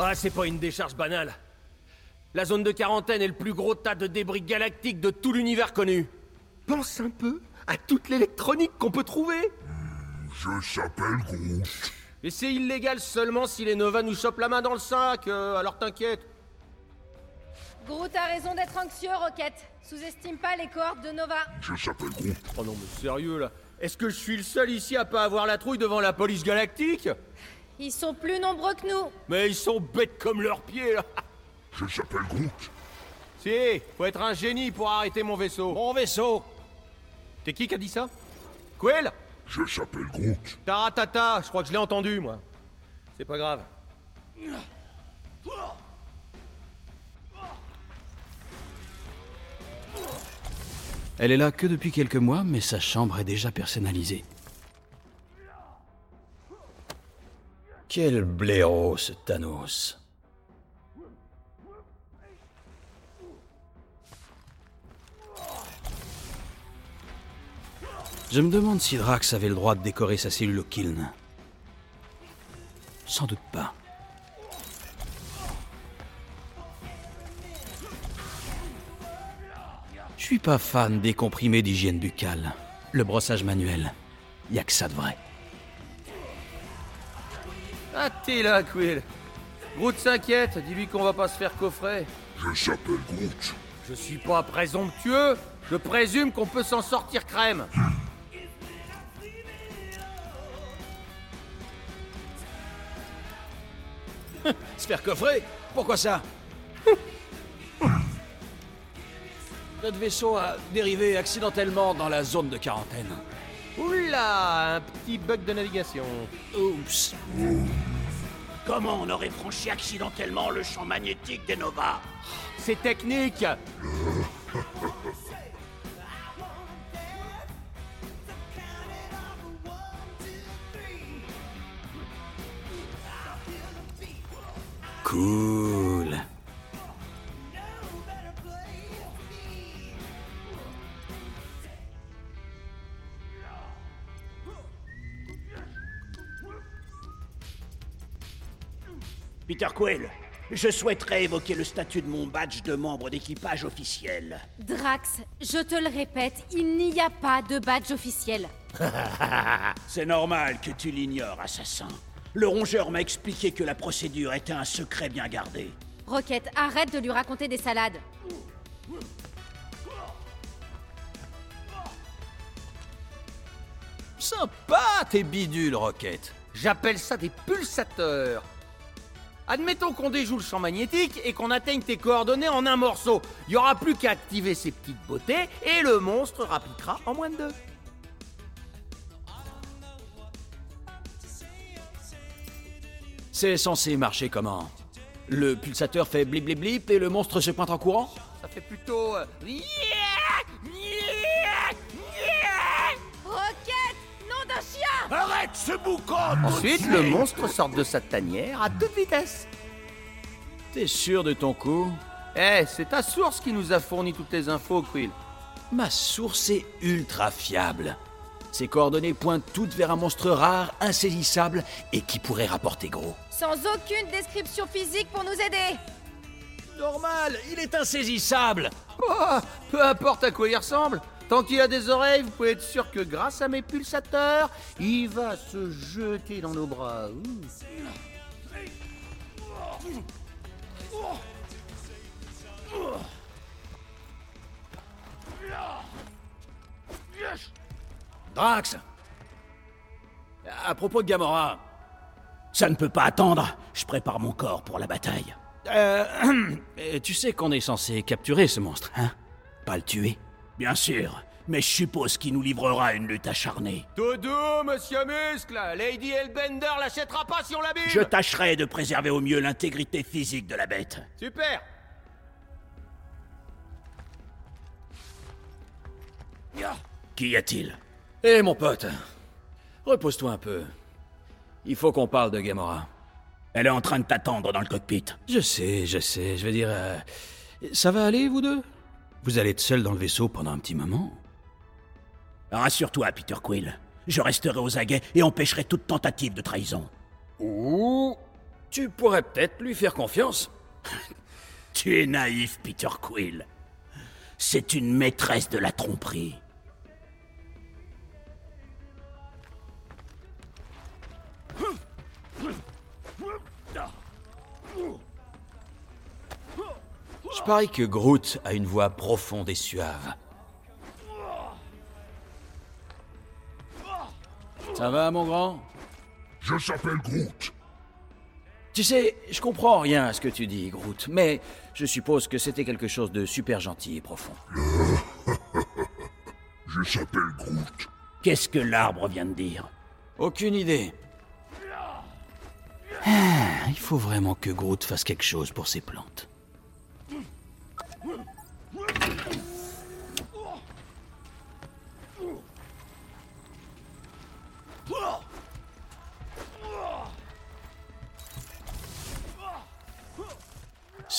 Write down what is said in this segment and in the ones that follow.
Ah, c'est pas une décharge banale. La zone de quarantaine est le plus gros tas de débris galactiques de tout l'univers connu. Pense un peu à toute l'électronique qu'on peut trouver. Je s'appelle Groot. Et c'est illégal seulement si les Nova nous chopent la main dans le sac, euh, alors t'inquiète. Groot a raison d'être anxieux, Rocket. Sous-estime pas les cohortes de Nova. Je s'appelle Groot. Oh non mais sérieux là, est-ce que je suis le seul ici à pas avoir la trouille devant la police galactique? Ils sont plus nombreux que nous. Mais ils sont bêtes comme leurs pieds là Je s'appelle Groot. Si, faut être un génie pour arrêter mon vaisseau. Mon vaisseau T'es qui qui a dit ça? Quill? Je s'appelle Groot. Taratata, je crois que je l'ai entendu moi. C'est pas grave. Elle est là que depuis quelques mois, mais sa chambre est déjà personnalisée. Quel blaireau, ce Thanos. Je me demande si Drax avait le droit de décorer sa cellule au Kiln. Sans doute pas. Je suis pas fan des comprimés d'hygiène buccale. Le brossage manuel, y a que ça de vrai. Ah t'es là, Quill. Groot s'inquiète, dis-lui qu'on va pas se faire coffrer. Je s'appelle Groot. Je suis pas présomptueux, je présume qu'on peut s'en sortir crème. Se faire coffrer Pourquoi ça? Notre vaisseau a dérivé accidentellement dans la zone de quarantaine. Oula, un petit bug de navigation. Oups. Comment on aurait franchi accidentellement le champ magnétique des Nova C'est technique Peter Quill, je souhaiterais évoquer le statut de mon badge de membre d'équipage officiel. Drax, je te le répète, il n'y a pas de badge officiel. C'est normal que tu l'ignores, assassin. Le rongeur m'a expliqué que la procédure était un secret bien gardé. Rocket, arrête de lui raconter des salades. Sympa tes bidules, Rocket. J'appelle ça des pulsateurs. Admettons qu'on déjoue le champ magnétique et qu'on atteigne tes coordonnées en un morceau. Il y aura plus qu'à activer ces petites beautés et le monstre rappliquera en moins de deux. C'est censé marcher comment? Le pulsateur fait blip blip blip et le monstre se pointe en courant? Ça fait plutôt... euh, Rocket Arrête ce boucan Ensuite, le monstre sort de sa tanière à toute vitesse. T'es sûr de ton coup? Eh, c'est ta source qui nous a fourni toutes les infos, Quill. Ma source est ultra fiable. Ses coordonnées pointent toutes vers un monstre rare, insaisissable et qui pourrait rapporter gros. Sans aucune description physique pour nous aider Normal, il est insaisissable Oh, peu importe à quoi il ressemble. Tant qu'il a des oreilles, vous pouvez être sûr que grâce à mes pulsateurs, il va se jeter dans nos bras. Drax À propos de Gamora, Ça ne peut pas attendre. Je prépare mon corps pour la bataille. euh, tu sais qu'on est censé capturer ce monstre, hein? Pas le tuer. Bien sûr, mais je suppose qu'il nous livrera une lutte acharnée. Dodo, monsieur Muscle Lady Hellbender l'achètera pas si on l'abîme Je tâcherai de préserver au mieux l'intégrité physique de la bête. Super Qu'y a-t-il Hé mon pote, repose-toi un peu. Il faut qu'on parle de Gamora. Elle est en train de t'attendre dans le cockpit. Je sais, je sais, je veux dire... euh, ça va aller, vous deux? Vous allez être seuls dans le vaisseau pendant un petit moment Rassure-toi, Peter Quill. Je resterai aux aguets et empêcherai toute tentative de trahison. Ouh Tu pourrais peut-être lui faire confiance. Tu es naïf, Peter Quill. C'est une maîtresse de la tromperie. Je parie que Groot a une voix profonde et suave. Ça va, mon grand? Je s'appelle Groot. Tu sais, je comprends rien à ce que tu dis, Groot, mais je suppose que c'était quelque chose de super gentil et profond. Je s'appelle Groot. Qu'est-ce que l'arbre vient de dire? Aucune idée. Ah, il faut vraiment que Groot fasse quelque chose pour ses plantes.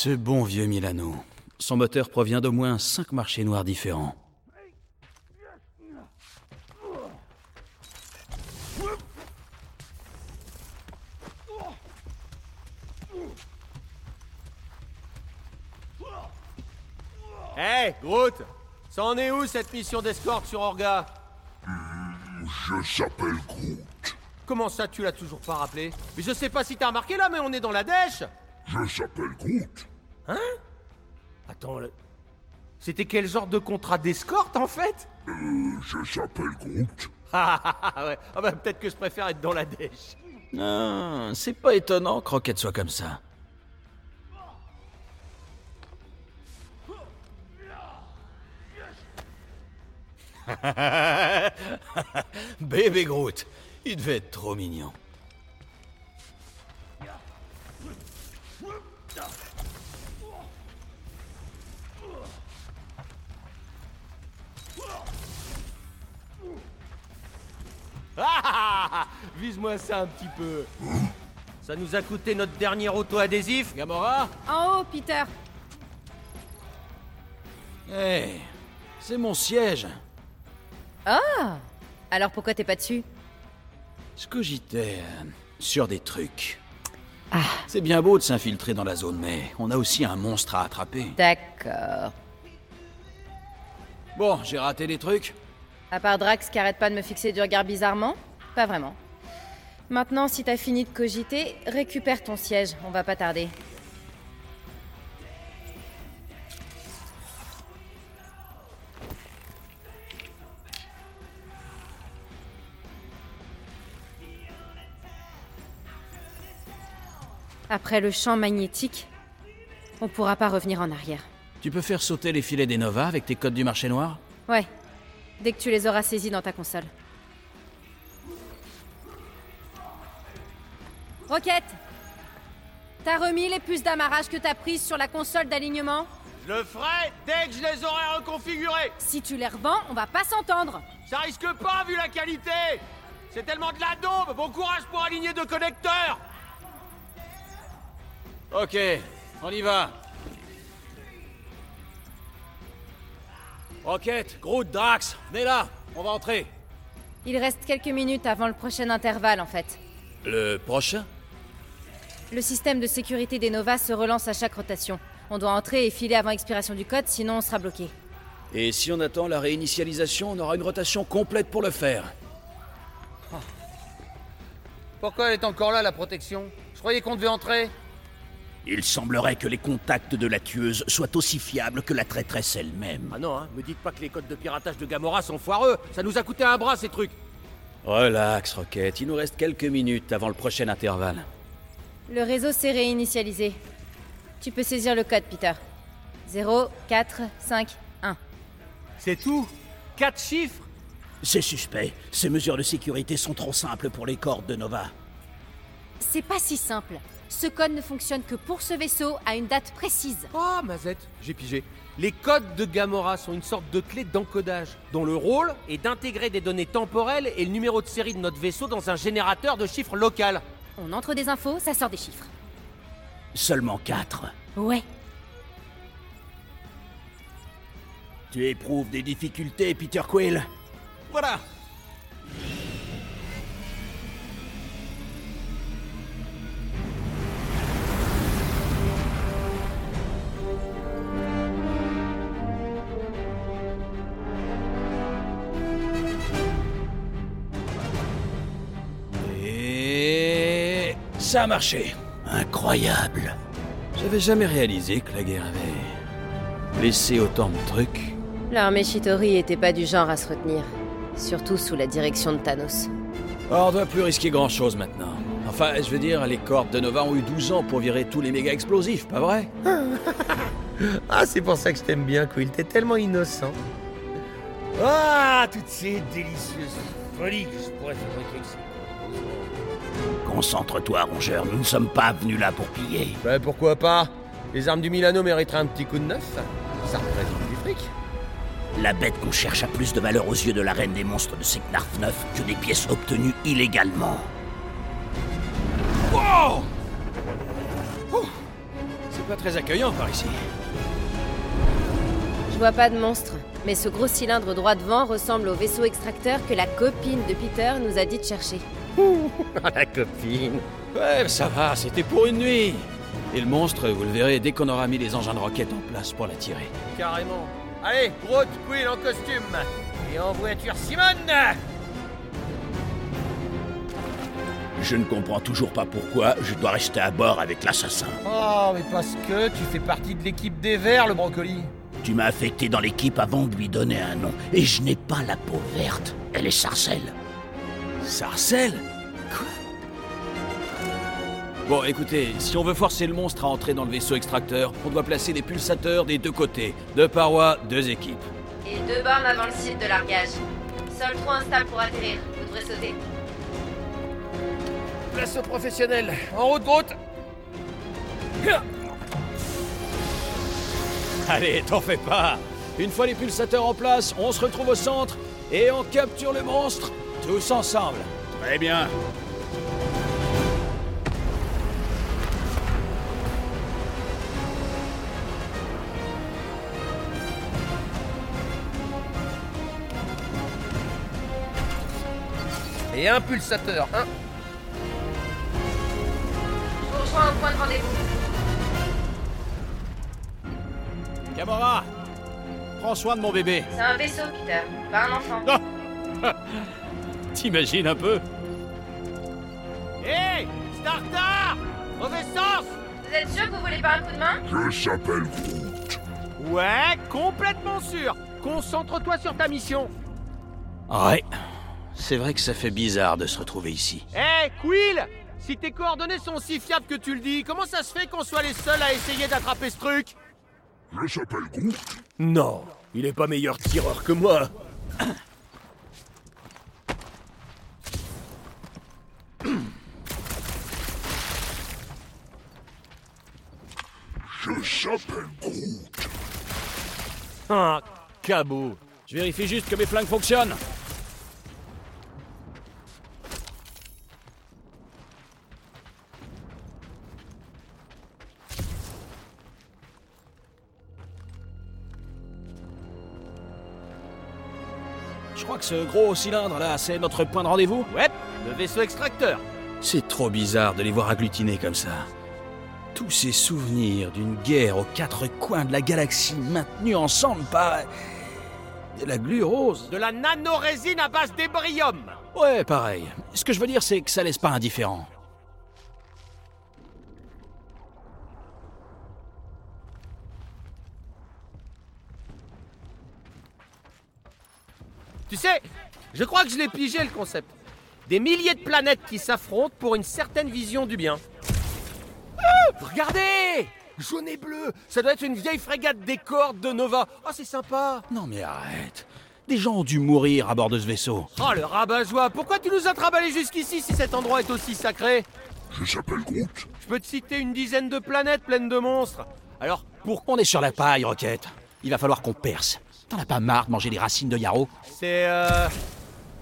Ce bon vieux Milano. Son moteur provient d'au moins cinq marchés noirs différents. Hé, Groot Ça en est où cette mission d'escorte sur Orga? Je s'appelle Groot. Comment ça, tu l'as toujours pas rappelé? Mais je sais pas si t'as remarqué là, mais on est dans la dèche Je s'appelle Groot. Attends, le- c'était quel genre de contrat d'escorte en fait? Euh, je s'appelle Groot. Ah ah, ah, ouais, ah bah peut-être que je préfère être dans la dèche. Non, c'est pas étonnant que Rocket soit comme ça. Bébé Groot, il devait être trop mignon. Ah, ah, ah, Vise-moi ça un petit peu. Ça nous a coûté notre dernier auto-adhésif, Gamora En haut, Peter. Hé, c'est mon siège. Ah Alors pourquoi t'es pas dessus? Je cogitais euh, sur des trucs. C'est bien beau de s'infiltrer dans la zone, mais on a aussi un monstre à attraper. D'accord. Bon, j'ai raté des trucs. À part Drax qui arrête pas de me fixer du regard bizarrement Pas vraiment. Maintenant, si t'as fini de cogiter, récupère ton siège, on va pas tarder. Après le champ magnétique, on pourra pas revenir en arrière. Tu peux faire sauter les filets des Nova avec tes codes du marché noir? Ouais, dès que tu les auras saisis dans ta console. Rocket T'as remis les puces d'amarrage que t'as prises sur la console d'alignement? Je le ferai dès que je les aurai reconfigurés. Si tu les revends, on va pas s'entendre. Ça risque pas vu la qualité. C'est tellement de la daube. Bon courage pour aligner deux connecteurs Ok, on y va. Rocket, Groot, Drax, venez là, on va entrer. Il reste quelques minutes avant le prochain intervalle en fait. Le prochain? Le système de sécurité des Nova se relance à chaque rotation. On doit entrer et filer avant expiration du code, sinon on sera bloqué. Et si on attend la réinitialisation, on aura une rotation complète pour le faire. Pourquoi elle est encore là, la protection? Je croyais qu'on devait entrer. Il semblerait que les contacts de la tueuse soient aussi fiables que la traîtresse elle-même. Ah non, hein, me dites pas que les codes de piratage de Gamora sont foireux Ça nous a coûté un bras, ces trucs Relax, Rocket, il nous reste quelques minutes avant le prochain intervalle. Le réseau s'est réinitialisé. Tu peux saisir le code, Peter. 0, 4, 5, 1. C'est tout? Quatre chiffres? C'est suspect. Ces mesures de sécurité sont trop simples pour les cordes de Nova. C'est pas si simple. Ce code ne fonctionne que pour ce vaisseau à une date précise. Oh, Mazette, j'ai pigé. Les codes de Gamora sont une sorte de clé d'encodage, dont le rôle est d'intégrer des données temporelles et le numéro de série de notre vaisseau dans un générateur de chiffres local. On entre des infos, ça sort des chiffres. Seulement quatre. Ouais. Tu éprouves des difficultés, Peter Quill Voilà Ça a marché. Incroyable. J'avais jamais réalisé que la guerre avait laissé autant de trucs. L'armée Shitori était pas du genre à se retenir. Surtout sous la direction de Thanos. Oh, on doit plus risquer grand chose maintenant. Enfin, je veux dire, les cordes de Nova ont eu 12 ans pour virer tous les méga explosifs, pas vrai? Ah, c'est pour ça que je t'aime bien, Quill. T'es tellement innocent. Ah, toutes ces délicieuses folies que je pourrais fabriquer composants. Concentre-toi, rongeur, nous ne sommes pas venus là pour piller. Bah, pourquoi pas? Les armes du Milano mériteraient un petit coup de neuf. Ça représente du fric. La bête qu'on cherche a plus de valeur aux yeux de la reine des monstres de Seknarf 9 que des pièces obtenues illégalement. Wow Ouh. C'est pas très accueillant par ici. Je vois pas de monstre, mais ce gros cylindre droit devant ressemble au vaisseau extracteur que la copine de Peter nous a dit de chercher. Ah, la copine. Ouais, ça va, c'était pour une nuit. Et le monstre, vous le verrez dès qu'on aura mis les engins de roquette en place pour l'attirer. Carrément. Allez, Groot, Quill en costume. Et en voiture Simone Je ne comprends toujours pas pourquoi je dois rester à bord avec l'assassin. Oh, mais parce que tu fais partie de l'équipe des Verts, le brocoli. Tu m'as affecté dans l'équipe avant de lui donner un nom. Et je n'ai pas la peau verte. Elle est sarcelle. Sarcelle? Quoi Bon, écoutez, si on veut forcer le monstre à entrer dans le vaisseau extracteur, on doit placer des pulsateurs des deux côtés. Deux parois, deux équipes. Et deux bornes avant le site de largage. Sol trop instable pour atterrir. Vous devrez sauter. Place aux professionnels. En route, Groot Allez, t'en fais pas Une fois les pulsateurs en place, on se retrouve au centre et on capture le monstre, tous ensemble. Très bien. Et un pulsateur, hein Je vous rejoins au point de rendez-vous. Camora Prends soin de mon bébé. C'est un vaisseau, Peter, pas un enfant. T'imagines un peu Hé Starter Mauvais sens Vous êtes sûr que vous voulez pas un coup de main Je s'appelle Groot. Ouais, complètement sûr Concentre-toi sur ta mission Ouais. C'est vrai que ça fait bizarre de se retrouver ici. Hé, Quill Si tes coordonnées sont si fiables que tu le dis, comment ça se fait qu'on soit les seuls à essayer d'attraper ce truc Je s'appelle Groot. Non, il est pas meilleur tireur que moi Groot. Ah, cabot Je vérifie juste que mes flingues fonctionnent. Je crois que ce gros cylindre là, c'est notre point de rendez-vous. Ouais, le vaisseau extracteur C'est trop bizarre de les voir agglutinés comme ça. Tous ces souvenirs d'une guerre aux quatre coins de la galaxie maintenus ensemble par... de la glu rose. De la nanorésine à base d'ébrium Ouais, pareil. Ce que je veux dire, c'est que ça laisse pas indifférent. Tu sais, je crois que je l'ai pigé le concept. Des milliers de planètes qui s'affrontent pour une certaine vision du bien. Ah, regardez Jaune et bleu Ça doit être une vieille frégate des cordes de Nova. Oh, c'est sympa Non mais arrête. Des gens ont dû mourir à bord de ce vaisseau. Oh, le rabat-joie Pourquoi tu nous as travaillés jusqu'ici si cet endroit est aussi sacré? Je s'appelle Groot. Je peux te citer une dizaine de planètes pleines de monstres. Alors, Pour qu'on est sur la paille, Rocket. Il va falloir qu'on perce. T'en as pas marre de manger les racines de yarrow? C'est... euh...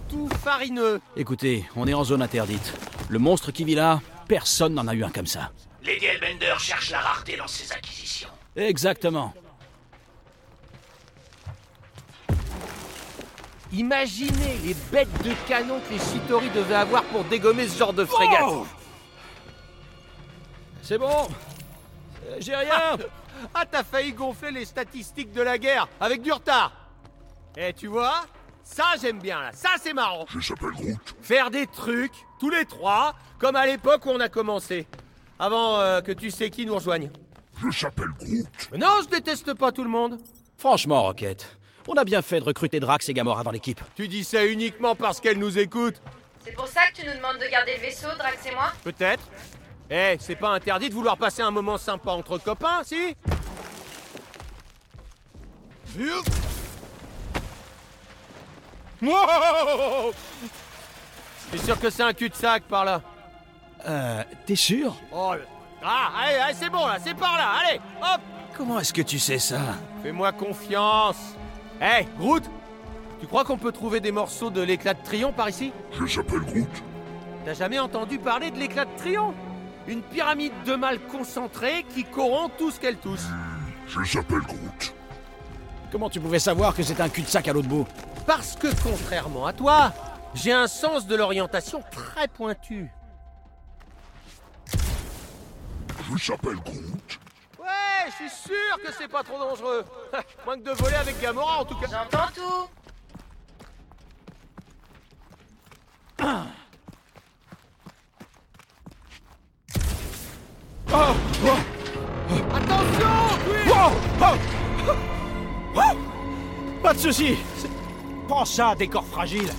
tout farineux. Écoutez, on est en zone interdite. Le monstre qui vit là, personne n'en a eu un comme ça. Lady Elbender cherche la rareté dans ses acquisitions. Exactement. Imaginez les bêtes de canon que les Shitori devaient avoir pour dégommer ce genre de frégate. Oh C'est bon. Euh, J'ai rien. Ah, t'as failli gonfler les statistiques de la guerre avec du retard. Eh, tu vois Ça, j'aime bien, là. Ça, c'est marrant. Je s'appelle Groot. Faire des trucs, tous les trois, comme à l'époque où on a commencé. Avant euh, que tu sais qui nous rejoigne. Je s'appelle Groot. Mais non, je déteste pas tout le monde. Franchement, Rocket, on a bien fait de recruter Drax et Gamora dans l'équipe. Tu dis ça uniquement parce qu'elle nous écoute. C'est pour ça que tu nous demandes de garder le vaisseau, Drax et moi? Peut-être. Eh, c'est pas interdit de vouloir passer un moment sympa entre copains, si? Wow T'es sûr que c'est un cul-de-sac par là Euh, t'es sûr? Oh, le- ah, allez, allez, c'est bon là, c'est par là, allez, hop Comment est-ce que tu sais ça? Fais-moi confiance. Hé, Groot Tu crois qu'on peut trouver des morceaux de l'éclat de Trion par ici? Je s'appelle Groot. T'as jamais entendu parler de l'éclat de Trion? Une pyramide de mal concentrée qui corrompt tout ce qu'elle touche. Je s'appelle Groot. Comment tu pouvais savoir que c'est un cul-de-sac à l'autre bout? Parce que contrairement à toi, j'ai un sens de l'orientation très pointu. Je s'appelle Groot. Ouais, je suis sûr que c'est pas trop dangereux. Moins que de voler avec Gamora en tout cas. J'entends tout Attention, Quill Pas de soucis Prends ça, décor fragile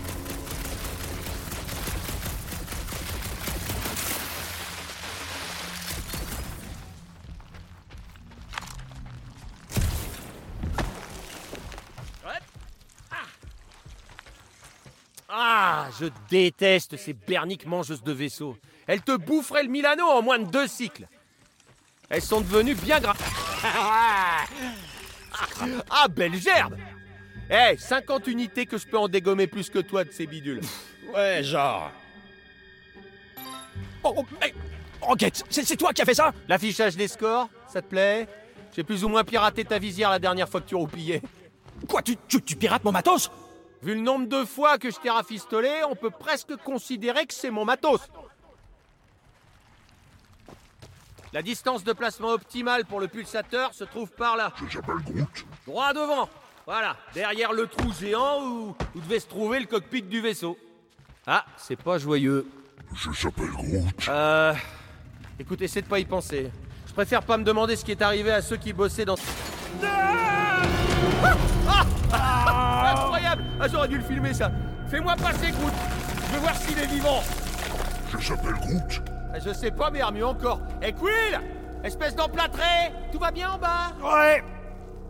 Ah, je déteste ces berniques mangeuses de vaisseaux. Elles te boufferaient le Milano en moins de deux cycles. Elles sont devenues bien gras. ah, belle gerbe Eh, 50 unités que je peux en dégommer plus que toi de ces bidules. Ouais, genre... Oh, oh, hey, Rocket, c'est c'est toi qui as fait ça? L'affichage des scores, ça te plaît? J'ai plus ou moins piraté ta visière la dernière fois que tu roupillais. Quoi, tu, tu, tu pirates mon matos? Vu le nombre de fois que je t'ai rafistolé, on peut presque considérer que c'est mon matos. La distance de placement optimale pour le pulsateur se trouve par là, Je s'appelle Groot. droit devant. Voilà, derrière le trou géant où, où devait se trouver le cockpit du vaisseau. Ah, c'est pas joyeux. Je s'appelle Groot. Euh. Écoute, essaie de pas y penser. Je préfère pas me demander ce qui est arrivé à ceux qui bossaient dans. Ah Incroyable. Ah, j'aurais dû le filmer ça. Fais-moi passer, Groot. Je veux voir s'il est vivant. Je s'appelle Groot. Ah, Je sais pas, mais mieux encore. Eh, Quill Espèce d'emplâtré Tout va bien en bas? Ouais.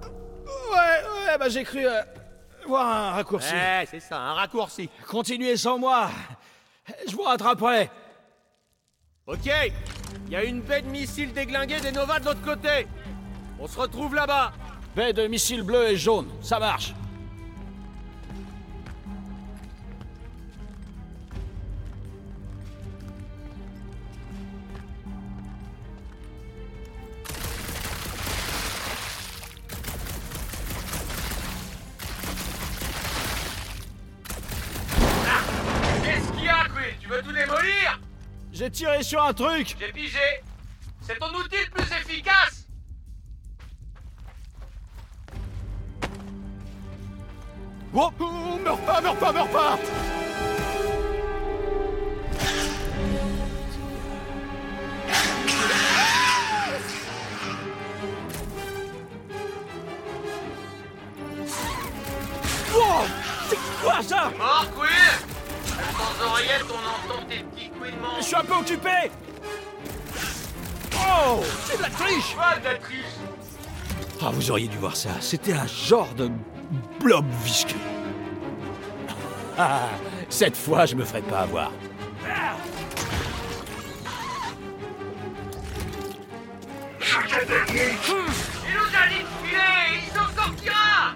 Ouais, ouais, bah j'ai cru euh, voir un raccourci. Eh, c'est ça, un raccourci. Continuez sans moi. Je vous rattraperai. Ok Il y a une baie de missiles déglinguée des Nova de l'autre côté. On se retrouve là-bas Baie de missiles bleus et jaunes, ça marche. Qu'est-ce qu'il y a, Tu veux tout démolir? J'ai tiré sur un truc. J'ai pigé. C'est ton outil le plus efficace. Oh, oh, meurs pas, meurs pas, meurs pas. Wow. C'est quoi ça? Mort, Sans oreillette, on entend tes petits couinements. Je suis un peu occupé. Oh C'est de la triche. Pas de la triche? Ah, vous auriez dû voir ça. C'était un genre de blob visqueux. Ah, cette fois, je me ferai pas avoir. Il nous a dit de filer Il s'en sortira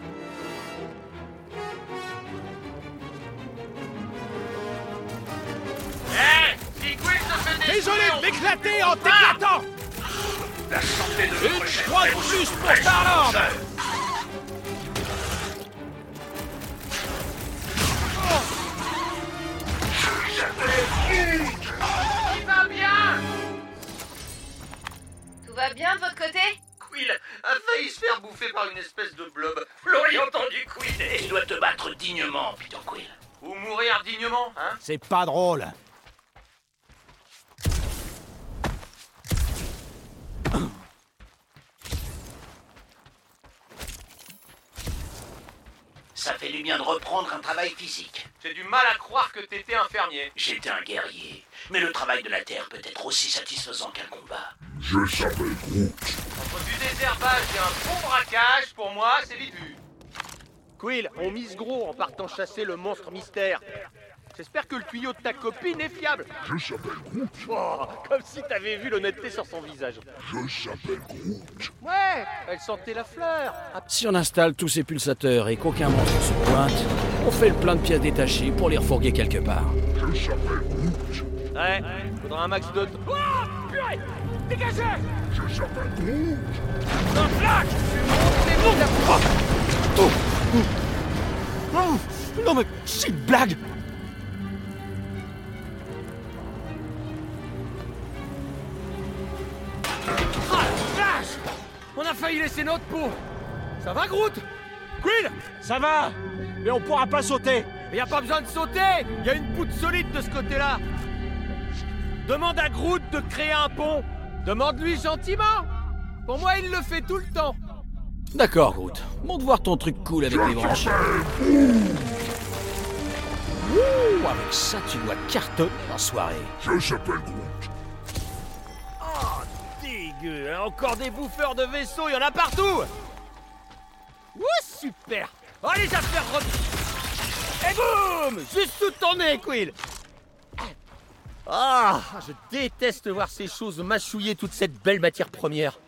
Hé Si Quill se fait des Désolé de m'éclater en t'éclatant La santé de Une fois de plus pour Starland failli se faire bouffer par une espèce de blob. Florian entendu couiner Tu dois te battre dignement, Peter Quill. Ou mourir dignement, hein? C'est pas drôle. Ça fait du bien de reprendre un travail physique. J'ai du mal à croire que t'étais infirmier. J'étais un guerrier, mais le travail de la terre peut être aussi satisfaisant qu'un combat. Je s'appelle Groot. Entre du désherbage et un bon braquage, pour moi, c'est vite vu. Quill, on mise gros en partant chasser le monstre mystère. J'espère que le tuyau de ta copine est fiable. Je s'appelle Groot. Oh, comme si t'avais vu l'honnêteté sur son visage. Je s'appelle Groot. Ouais, elle sentait la fleur. Si on installe tous ces pulsateurs et qu'aucun monstre se pointe, on fait le plein de pièces détachées pour les refourguer quelque part. Je s'appelle Groot. Ouais, faudra un max de... Oh, Dégagez Je s'appelle Groot. Un flash. C'est bon, la... Oh, non mais c'est une blague. Ah, la vache On a failli laisser notre peau. Ça va, Groot? Quill? Ça va Mais on pourra pas sauter. Mais y a pas besoin de sauter. Y a une poutre solide de ce côté-là. Demande à Groot de créer un pont Demande-lui gentiment Pour moi, il le fait tout le temps D'accord, Groot. Montre voir ton truc cool avec les branches. Ouh, avec ça, tu dois cartonner en soirée. Je s'appelle Groot. Oh, dégueu hein, Encore des bouffeurs de vaisseaux, y en a partout Ouh, super Oh, les affaires re... Et boum Juste sous ton nez, Quill Ah, je déteste voir ces choses mâchouiller toute cette belle matière première.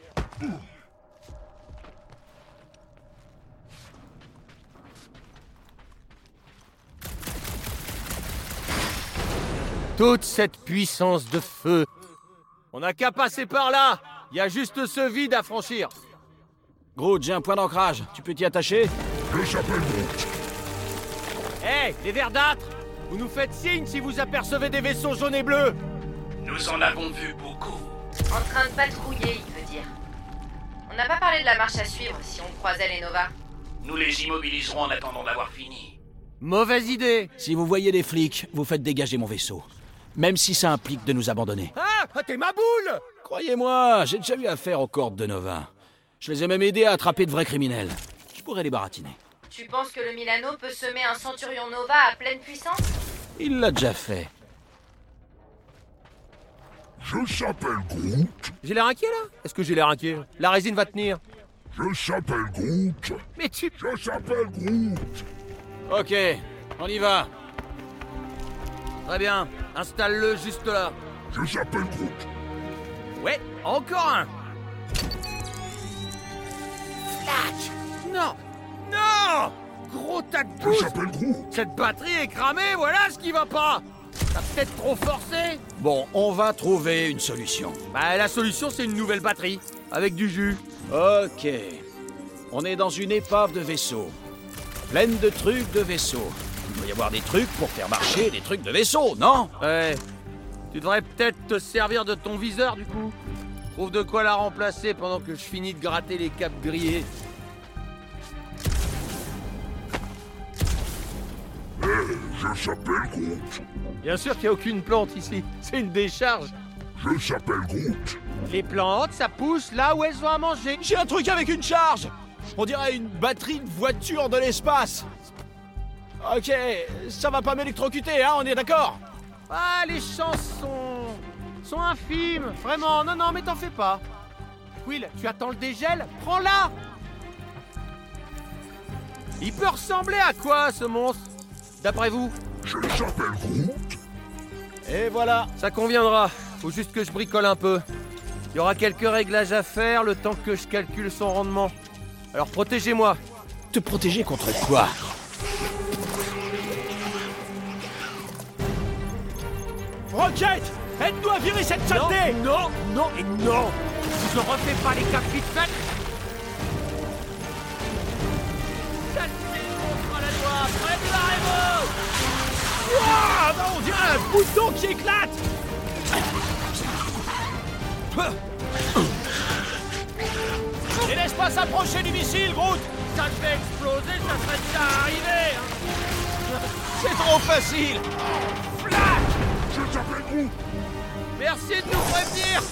Toute cette puissance de feu. On n'a qu'à passer par là. Il y a juste ce vide à franchir. Groot, j'ai un point d'ancrage. Tu peux t'y attacher? Je s'appelle Groot. Hé, les verdâtres Vous nous faites signe si vous apercevez des vaisseaux jaunes et bleus Nous en avons vu beaucoup. En train de patrouiller, il veut dire. On n'a pas parlé de la marche à suivre si on croisait les Nova. Nous les immobiliserons en attendant d'avoir fini. Mauvaise idée Si vous voyez des flics, vous faites dégager mon vaisseau. Même si ça implique de nous abandonner. Ah ah, T'es ma boule Croyez-moi, j'ai déjà eu affaire aux cordes de Nova. Je les ai même aidés à attraper de vrais criminels. Je pourrais les baratiner. Tu penses que le Milano peut semer un Centurion Nova à pleine puissance? Il l'a déjà fait. Je s'appelle Groot. J'ai l'air inquiet là? Est-ce que j'ai l'air inquiet? La résine va tenir. Je s'appelle Groot. Mais tu... Je s'appelle Groot. Ok, on y va. Très bien, installe-le juste là. Je s'appelle Groot. Ouais, encore un Flash Non Non Gros tas de. Cette batterie est cramée, voilà ce qui va pas T'as peut-être trop forcé Bon, on va trouver une solution. Bah la solution c'est une nouvelle batterie, avec du jus. Ok. On est dans une épave de vaisseau. Pleine de trucs de vaisseau. Il doit y avoir des trucs pour faire marcher des trucs de vaisseau, non? Ouais. Tu devrais peut-être te servir de ton viseur du coup. Trouve de quoi la remplacer pendant que je finis de gratter les capes grillés. Je s'appelle Groot. Bien sûr qu'il n'y a aucune plante ici, c'est une décharge. Je s'appelle Groot. Les plantes, ça pousse là où elles ont à manger. J'ai un truc avec une charge On dirait une batterie de voiture de l'espace Ok, ça va pas m'électrocuter, hein, on est d'accord Ah, les chances sont... sont infimes. Vraiment, non, non, mais t'en fais pas. Will, tu attends le dégel? Prends-la Il peut ressembler à quoi, ce monstre? D'après vous Je s'appelle Groot. Et voilà Ça conviendra. Faut juste que je bricole un peu. Il y aura quelques réglages à faire le temps que je calcule son rendement. Alors protégez-moi. Te protéger contre quoi? Rocket Aide-nous à virer cette saleté non, non et non Si je refais pas les capes Ah, bah, on dirait un bouton qui éclate! Et laisse pas s'approcher du missile, Groot! Ça le fait exploser, ça serait déjà arrivé hein. C'est trop facile! Je s'appelle Groot. Merci de nous prévenir!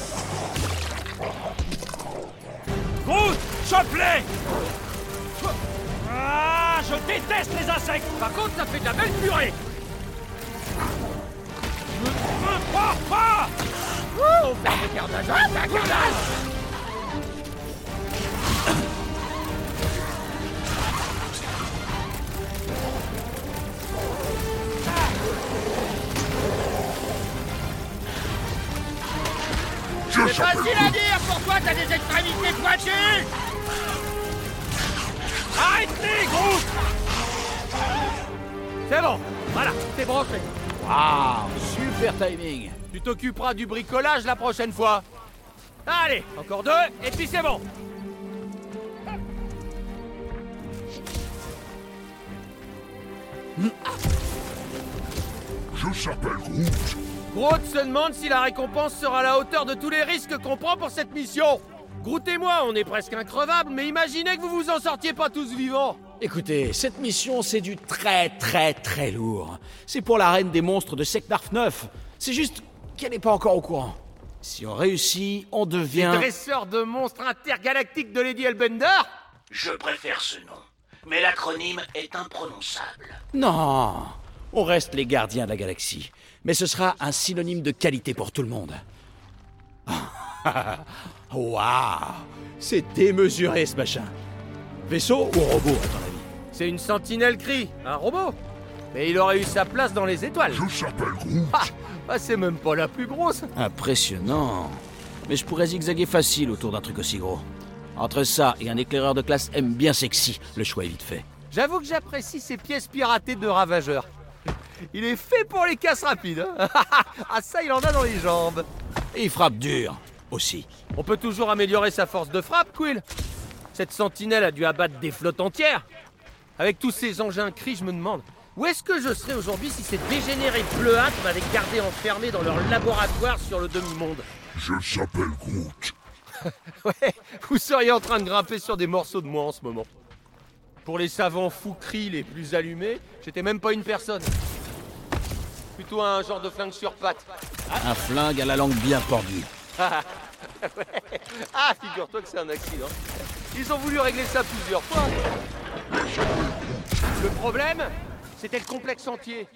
Groot Chope-les Ah, je déteste les insectes. Par contre, ça fait de la belle purée. Ah, ah Oh, faire des carnages, hein, un carnage Je C'est facile à dire, pourquoi t'as des extrémités pointues Arrête-les, Groot C'est bon, voilà, c'est branché. Waouh, super timing. Tu t'occuperas du bricolage la prochaine fois. Allez, encore deux, et puis c'est bon. Je s'appelle Groot Groot se demande si la récompense sera à la hauteur de tous les risques qu'on prend pour cette mission. Groot et moi, on est presque increvables, mais imaginez que vous vous en sortiez pas tous vivants. Écoutez, cette mission, c'est du très très très lourd. C'est pour la reine des monstres de Seknarf 9. C'est juste qu'elle n'est pas encore au courant. Si on réussit, on devient... Dresseur de monstres intergalactiques de Lady Elbender Je préfère ce nom. Mais l'acronyme est imprononçable. Non On reste les gardiens de la galaxie. Mais ce sera un synonyme de qualité pour tout le monde. Waouh C'est démesuré ce machin. Vaisseau ou robot, à ton avis? C'est une sentinelle cri, un robot. Mais il aurait eu sa place dans les étoiles. Je s'appelle Groot Ah, ah, c'est même pas la plus grosse. Impressionnant. Mais je pourrais zigzaguer facile autour d'un truc aussi gros. Entre ça et un éclaireur de classe M bien sexy, le choix est vite fait. J'avoue que j'apprécie ces pièces piratées de ravageur. Il est fait pour les casses rapides. hein. ah ça, il en a dans les jambes. Et il frappe dur, aussi. On peut toujours améliorer sa force de frappe, Quill. Cette sentinelle a dû abattre des flottes entières. Avec tous ces engins cris, je me demande où est-ce que je serais aujourd'hui si ces dégénérés bleuâtres m'avaient gardé enfermé dans leur laboratoire sur le demi-monde? Je s'appelle Groot Ouais, vous seriez en train de grimper sur des morceaux de moi en ce moment. Pour les savants fous cris les plus allumés, j'étais même pas une personne. Plutôt un genre de flingue sur pattes. Un flingue à la langue bien tordue. Ah, figure-toi que c'est un accident. Ils ont voulu régler ça plusieurs fois. Le problème, c'était le complexe entier.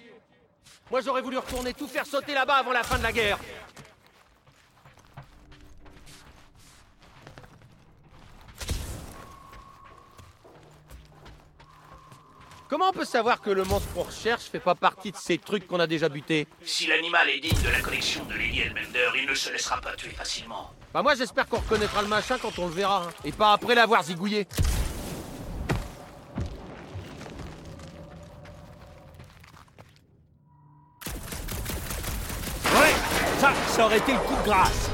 Moi, j'aurais voulu retourner tout faire sauter là-bas avant la fin de la guerre. Comment on peut savoir que le monstre qu'on recherche fait pas partie de ces trucs qu'on a déjà butés Si l'animal est digne de la collection de Lady Elbender, il ne se laissera pas tuer facilement. Bah moi j'espère qu'on reconnaîtra le machin quand on le verra, hein, et pas après l'avoir zigouillé. Ouais Ça, ça aurait été le coup de grâce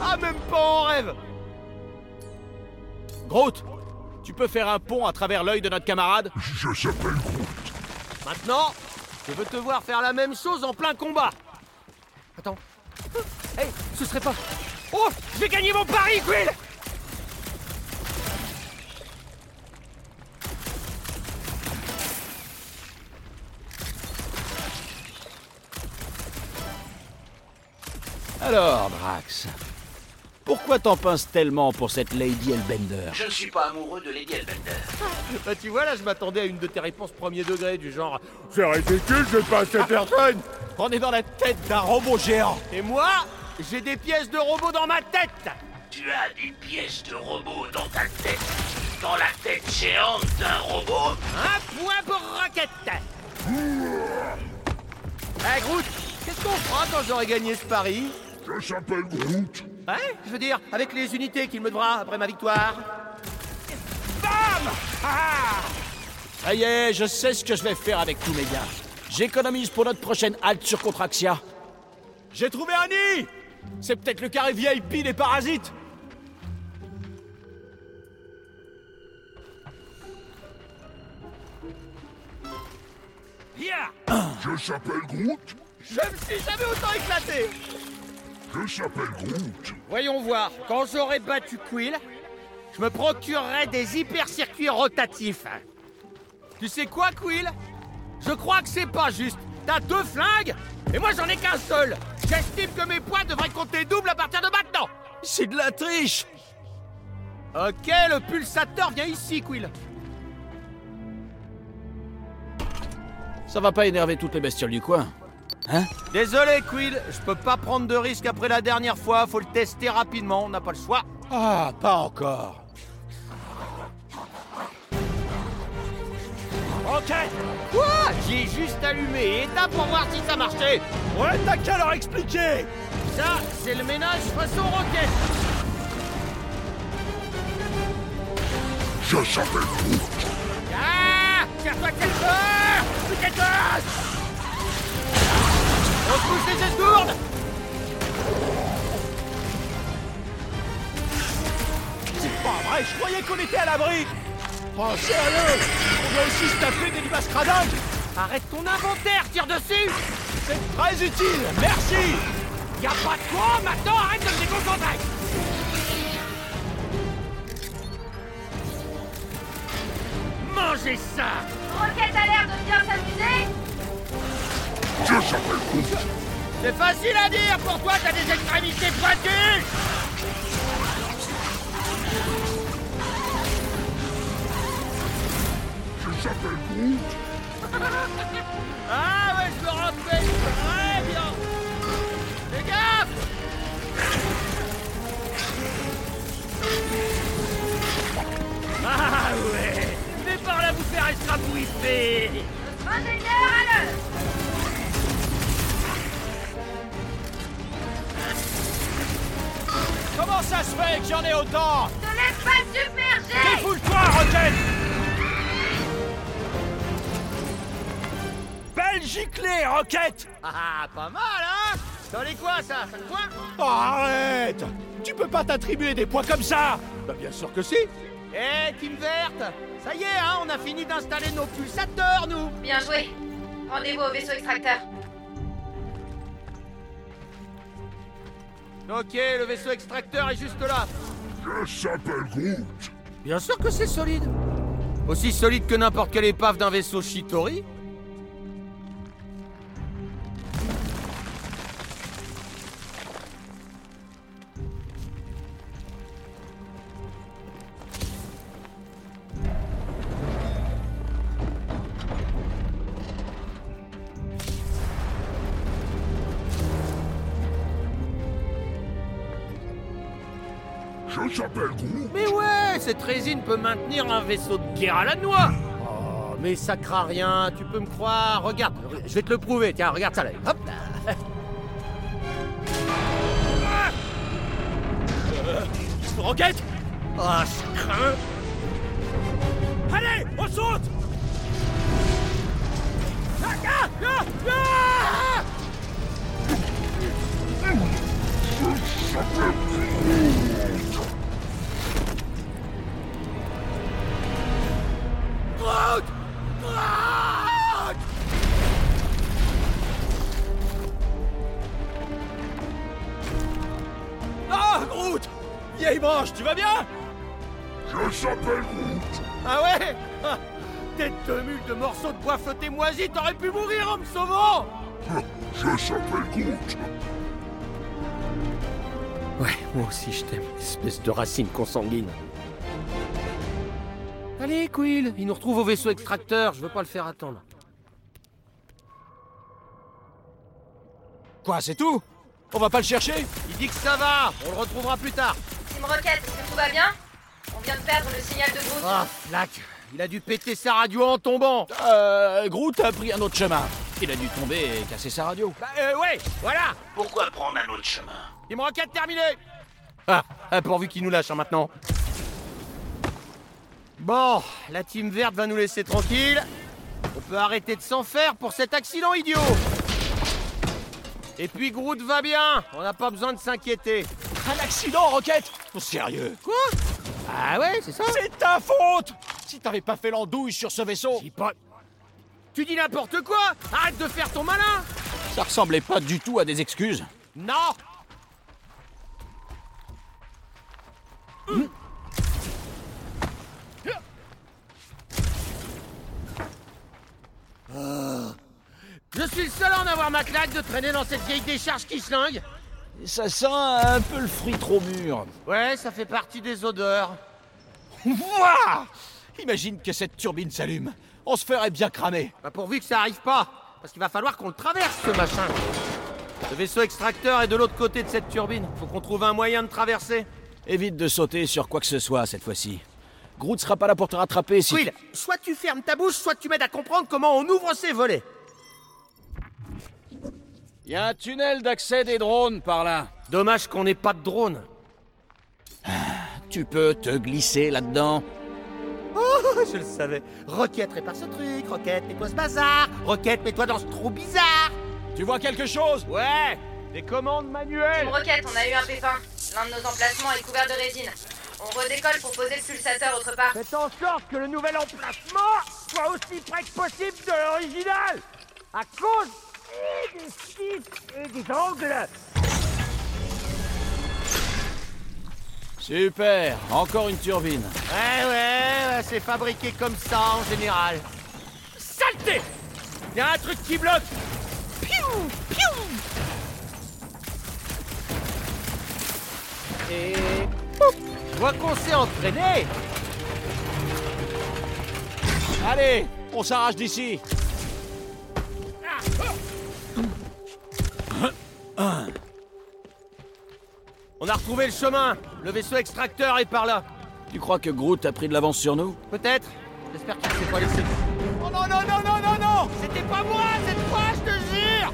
Ah même pas en rêve Groot, tu peux faire un pont à travers l'œil de notre camarade Je s'appelle Groot Maintenant, je veux te voir faire la même chose en plein combat. Attends. Hey, ce serait pas... Oh, je vais gagner mon pari, Quill Alors, Drax, pourquoi t'en pinces tellement pour cette Lady Elbender Je ne suis pas amoureux de Lady Elbender. Bah tu vois, là, je m'attendais à une de tes réponses premier degré, du genre... C'est ridicule, c'est pas cette personne On est dans la tête d'un robot géant. Et moi, j'ai des pièces de robot dans ma tête. Tu as des pièces de robot dans ta tête. Dans la tête géante d'un robot. Un point pour Rocket Eh, Groot, qu'est-ce qu'on fera quand j'aurai gagné ce pari? Je s'appelle Groot Hein Je veux dire, avec les unités qu'il me devra après ma victoire. Ça y est, je sais ce que je vais faire avec tous mes biens. J'économise pour notre prochaine halte sur Contraxia. J'ai trouvé un nid! C'est peut-être le carré VIP des parasites Yeah Je s'appelle Groot. Je me suis jamais autant éclaté Je s'appelle Groot Voyons voir, quand j'aurai battu Quill, je me procurerai des hypercircuits rotatifs. Tu sais quoi, Quill? Je crois que c'est pas juste. T'as deux flingues et moi j'en ai qu'un seul. J'estime que mes points devraient compter double à partir de maintenant. C'est de la triche Ok, le pulsateur vient ici, Quill. Ça va pas énerver toutes les bestioles du coin. Hein Désolé, Quill, je peux pas prendre de risque après la dernière fois. Faut le tester rapidement, on n'a pas le choix. Ah, pas encore. Ok Quoi? J'ai juste allumé et éteint pour voir si ça marchait. Ouais, t'as qu'à leur expliquer Ça, c'est le ménage façon roquette. Je s'appelle Groot. Ah Tire-toi Putain de gosse On se pousse les C'est pas vrai, je croyais qu'on était à l'abri! Oh, sérieux! On doit aussi se taper des limaces cradingues Arrête ton inventaire, tire dessus! C'est très utile, merci! Y'a pas de quoi maintenant, arrête de me déconcentrer! Mangez ça! Roquette a l'air de bien s'amuser Je s'appelle Groot. C'est facile à dire, pour toi t'as des extrémités pointues Je s'appelle Groot. Ah ouais, je me rappelle très bien Fais gaffe Ah ouais Mais par là vous faire escrabouffer Ingénieur à l'heure Comment ça se fait que j'en ai autant Te laisse pas submerger Défoule-toi, Rocket Belle giclée, Rocket Ah, pas mal, hein T'en es quoi, ça 5 points Oh, Arrête Tu peux pas t'attribuer des points comme ça Bah bien sûr que si Eh, Team Verte Ça y est, hein, on a fini d'installer nos pulsateurs, nous Bien joué Rendez-vous au vaisseau extracteur. Ok, le vaisseau extracteur est juste là. Je s'appelle Groot. Bien sûr que c'est solide. Aussi solide que n'importe quelle épave d'un vaisseau Shitori peut maintenir un vaisseau de guerre à la noix. Oh, mais ça craint rien, tu peux me croire. Regarde, je vais te le prouver, tiens, regarde ça là. Hop là. Rocket Oh, je crains Allez, on saute. Ah, ah, ah, Groot Groot Ah, Groot Vieille branche, tu vas bien? Je s'appelle Groot. Ah ouais? Ah, Tête de mule de morceaux de bois flottés moisis, t'aurais pu mourir en me sauvant Je s'appelle Groot. Ouais, moi aussi je t'aime, espèce de racine consanguine. Allez, Quill, il nous retrouve au vaisseau extracteur, je veux pas le faire attendre. Quoi, c'est tout? On va pas le chercher? Il dit que ça va, on le retrouvera plus tard. Team Rocket, est-ce que tout va bien? On vient de perdre le signal de Groot. Ah, Flack, il a dû péter sa radio en tombant. Euh, Groot a pris un autre chemin. Il a dû tomber et casser sa radio. Bah, euh, ouais, voilà Pourquoi prendre un autre chemin? Team Rocket terminé Ah, ah, pourvu qu'il nous lâche hein, maintenant. Bon, la team verte va nous laisser tranquille. On peut arrêter de s'en faire pour cet accident idiot. Et puis Groot va bien, on n'a pas besoin de s'inquiéter. Un accident, Rocket! Oh, Sérieux? Quoi? Ah ouais, c'est ça. C'est ta faute! Si t'avais pas fait l'andouille sur ce vaisseau, pas... Tu dis n'importe quoi! Arrête de faire ton malin! Ça ressemblait pas du tout à des excuses. Non Je suis le seul à en avoir ma claque de traîner dans cette vieille décharge qui schlingue Ça sent un peu le fruit trop mûr. Ouais, ça fait partie des odeurs. Wouah Imagine que cette turbine s'allume. On se ferait bien cramer. Bah pourvu que ça arrive pas Parce qu'il va falloir qu'on le traverse, ce machin Le vaisseau extracteur est de l'autre côté de cette turbine. Faut qu'on trouve un moyen de traverser. Évite de sauter sur quoi que ce soit cette fois-ci. Groot sera pas là pour te rattraper si... Quill, soit tu fermes ta bouche, soit tu m'aides à comprendre comment on ouvre ces volets. Il y a un tunnel d'accès des drones par là. Dommage qu'on n'ait pas de drone. Tu peux te glisser là-dedans. Oh, je le savais. Roquette, répare ce truc. Roquette, mets quoi ce bazar Roquette, mets-toi dans ce trou bizarre. Tu vois quelque chose? Ouais Des commandes manuelles Team Rocket, on a eu un pépin. L'un de nos emplacements est couvert de résine. On redécolle pour poser le pulsateur autre part. Faites en sorte que le nouvel emplacement soit aussi près que possible de l'original À cause et des chiffres et des angles Super, encore une turbine. Ouais, ouais, c'est fabriqué comme ça en général. Saleté Y a un truc qui bloque Piou Piou Et... Pouf Je vois qu'on s'est entraîné. Allez, on s'arrache d'ici. On a retrouvé le chemin. Le vaisseau extracteur est par là. Tu crois que Groot a pris de l'avance sur nous? Peut-être. J'espère qu'il s'est pas laissé. Oh non, non, non, non, non, non. C'était pas moi cette fois, je te jure.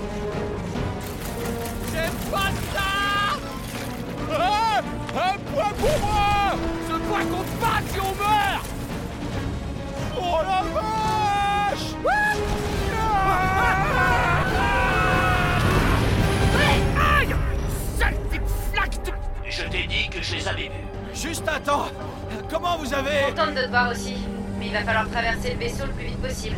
C'est pas ça Un point pour moi Ce point compte pas si on meurt Oh la vache Aïe Sale petite flaque de... Je t'ai dit que je les avais vus. Juste un temps Comment vous avez... Contente de te voir aussi. Mais il va falloir traverser le vaisseau le plus vite possible.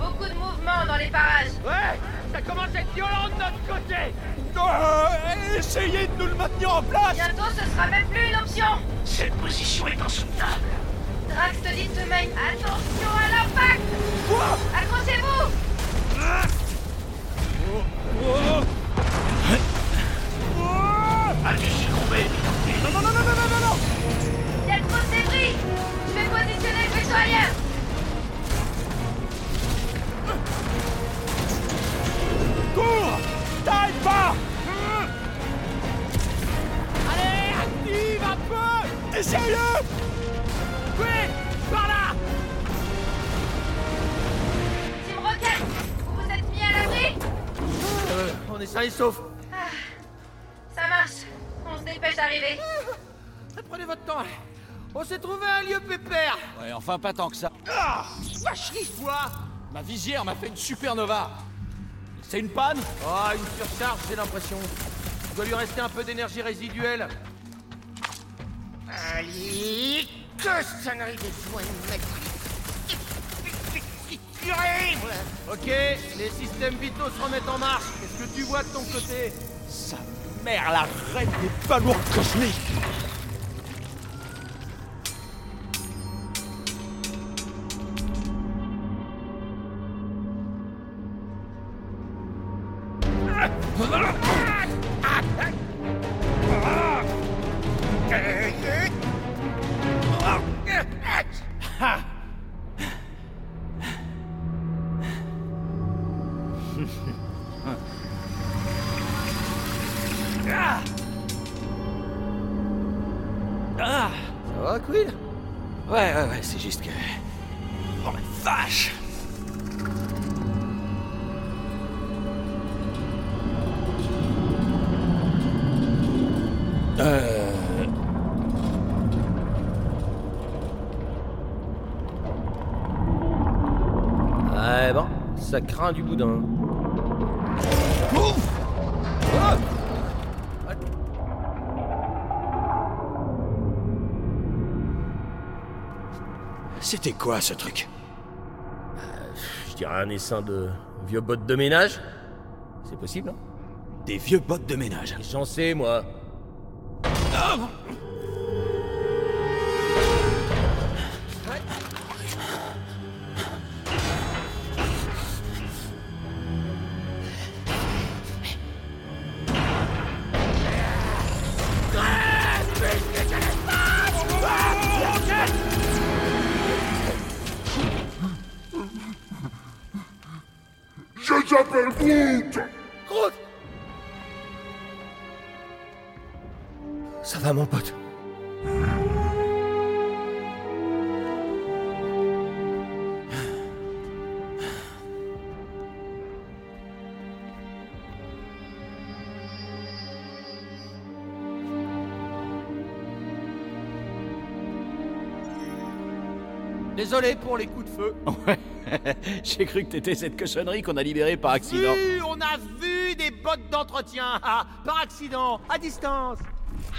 Beaucoup de mouvements dans les parages. Ouais Ça commence à être violent de notre côté Euh, essayez de nous le maintenir en place Bientôt, ce sera même plus une option. Cette position est insoutenable. Drax te dit de mettre attention à l'impact. Accrochez-vous pas tant que ça. Ah Vacherie quoi Ma visière m'a fait une supernova. C'est une panne? Oh, une surcharge, j'ai l'impression. Il doit lui rester un peu d'énergie résiduelle. Allez, que ça n'arrive besoin de mettre. Ok, les systèmes vitaux se remettent en marche. Qu'est-ce que tu vois de ton côté? Sa mère, la reine des balourdes cosmiques ça craint du boudin. C'était quoi ce truc? Je dirais un essaim de vieux bottes de ménage. C'est possible, hein? Des vieux bottes de ménage. J'en sais, moi. Désolé pour les coups de feu. Ouais. J'ai cru que t'étais cette cochonnerie qu'on a libérée par accident. Oui, on a vu des bottes d'entretien, ah, par accident, à distance.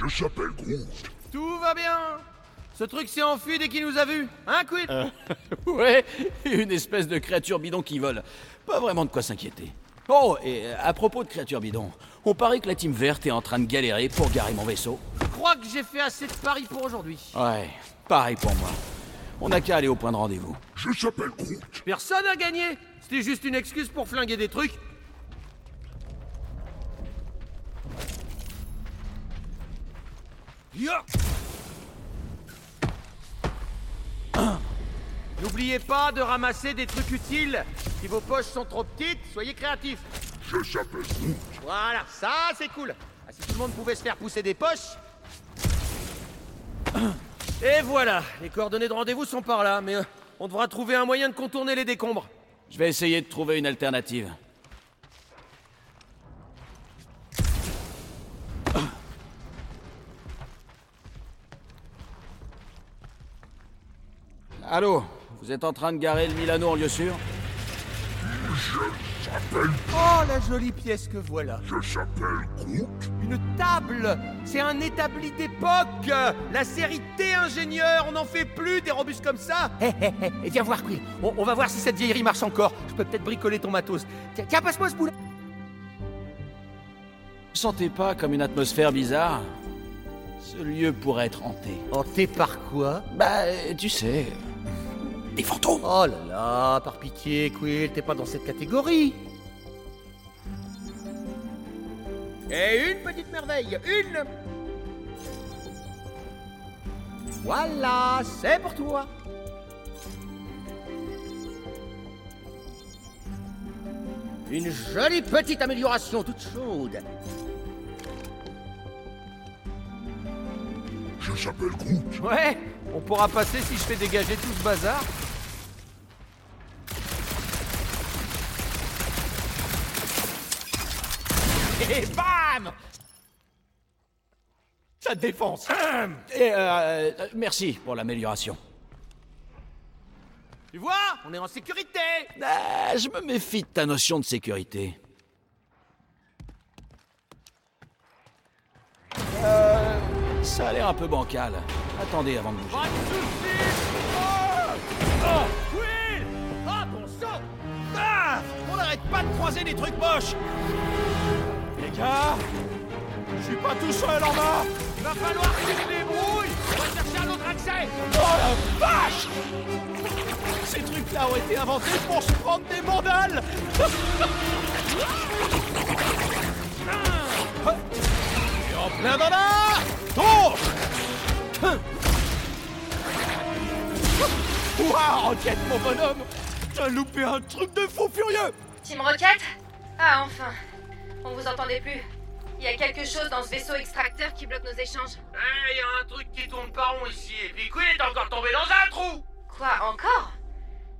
Je s'appelle Groot. Tout va bien. Ce truc s'est enfui dès qu'il nous a vus, hein, Quill Ouais, une espèce de créature bidon qui vole. Pas vraiment de quoi s'inquiéter. Oh, et euh, à propos de créature bidon, on parie que la team verte est en train de galérer pour garer mon vaisseau. Je crois que j'ai fait assez de paris pour aujourd'hui. Ouais, pareil pour moi. On n'a qu'à aller au point de rendez-vous. Je s'appelle Groot. Personne n'a gagné. C'était juste une excuse pour flinguer des trucs. N'oubliez pas de ramasser des trucs utiles. Si vos poches sont trop petites, soyez créatifs. Je s'appelle Groot. Voilà, ça c'est cool. Ah, si tout le monde pouvait se faire pousser des poches. Et voilà, les coordonnées de rendez-vous sont par là, mais euh, on devra trouver un moyen de contourner les décombres. Je vais essayer de trouver une alternative. Allô? Vous êtes en train de garer le Milano en lieu sûr? Je s'appelle... Oh, la jolie pièce que voilà. Je s'appelle Groot. Une table C'est un établi d'époque La série T ingénieur, on n'en fait plus des robustes comme ça Hé hé hé, et viens voir, Quill. On, on va voir si cette vieillerie marche encore. Je peux peut-être bricoler ton matos. Tiens, tiens passe-moi ce boulot. Vous sentez pas comme une atmosphère bizarre? Ce lieu pourrait être hanté. Hanté par quoi? Bah, tu sais... Des fantômes Oh là là, par pitié, Quill, t'es pas dans cette catégorie. Et une petite merveille, une Voilà, c'est pour toi. Une jolie petite amélioration toute chaude. Je s'appelle Groot. Ouais, on pourra passer si je fais dégager tout ce bazar. Et bam Ça te défonce. Et euh, euh, merci pour l'amélioration. Tu vois, on est en sécurité. Ah, je me méfie de ta notion de sécurité. Euh, ça a l'air un peu bancal. Attendez avant de bouger. Pas de soucis. Oh Oh Ah, Ah On n'arrête pas de croiser des trucs moches. Les gars Je suis pas tout seul en bas. Il va falloir que tu te débrouilles On va chercher un autre accès. Oh la vache. Ces trucs-là ont été inventés pour se prendre des mandales. Et en plein dans la... Ouah, Rocket, mon bonhomme T'as loupé un truc de fou furieux Team Rocket Ah, enfin. On vous entendait plus. Il y a quelque chose dans ce vaisseau extracteur qui bloque nos échanges. Eh, il y a un truc qui tourne pas rond ici, et puis Quill est encore tombé dans un trou Quoi, encore?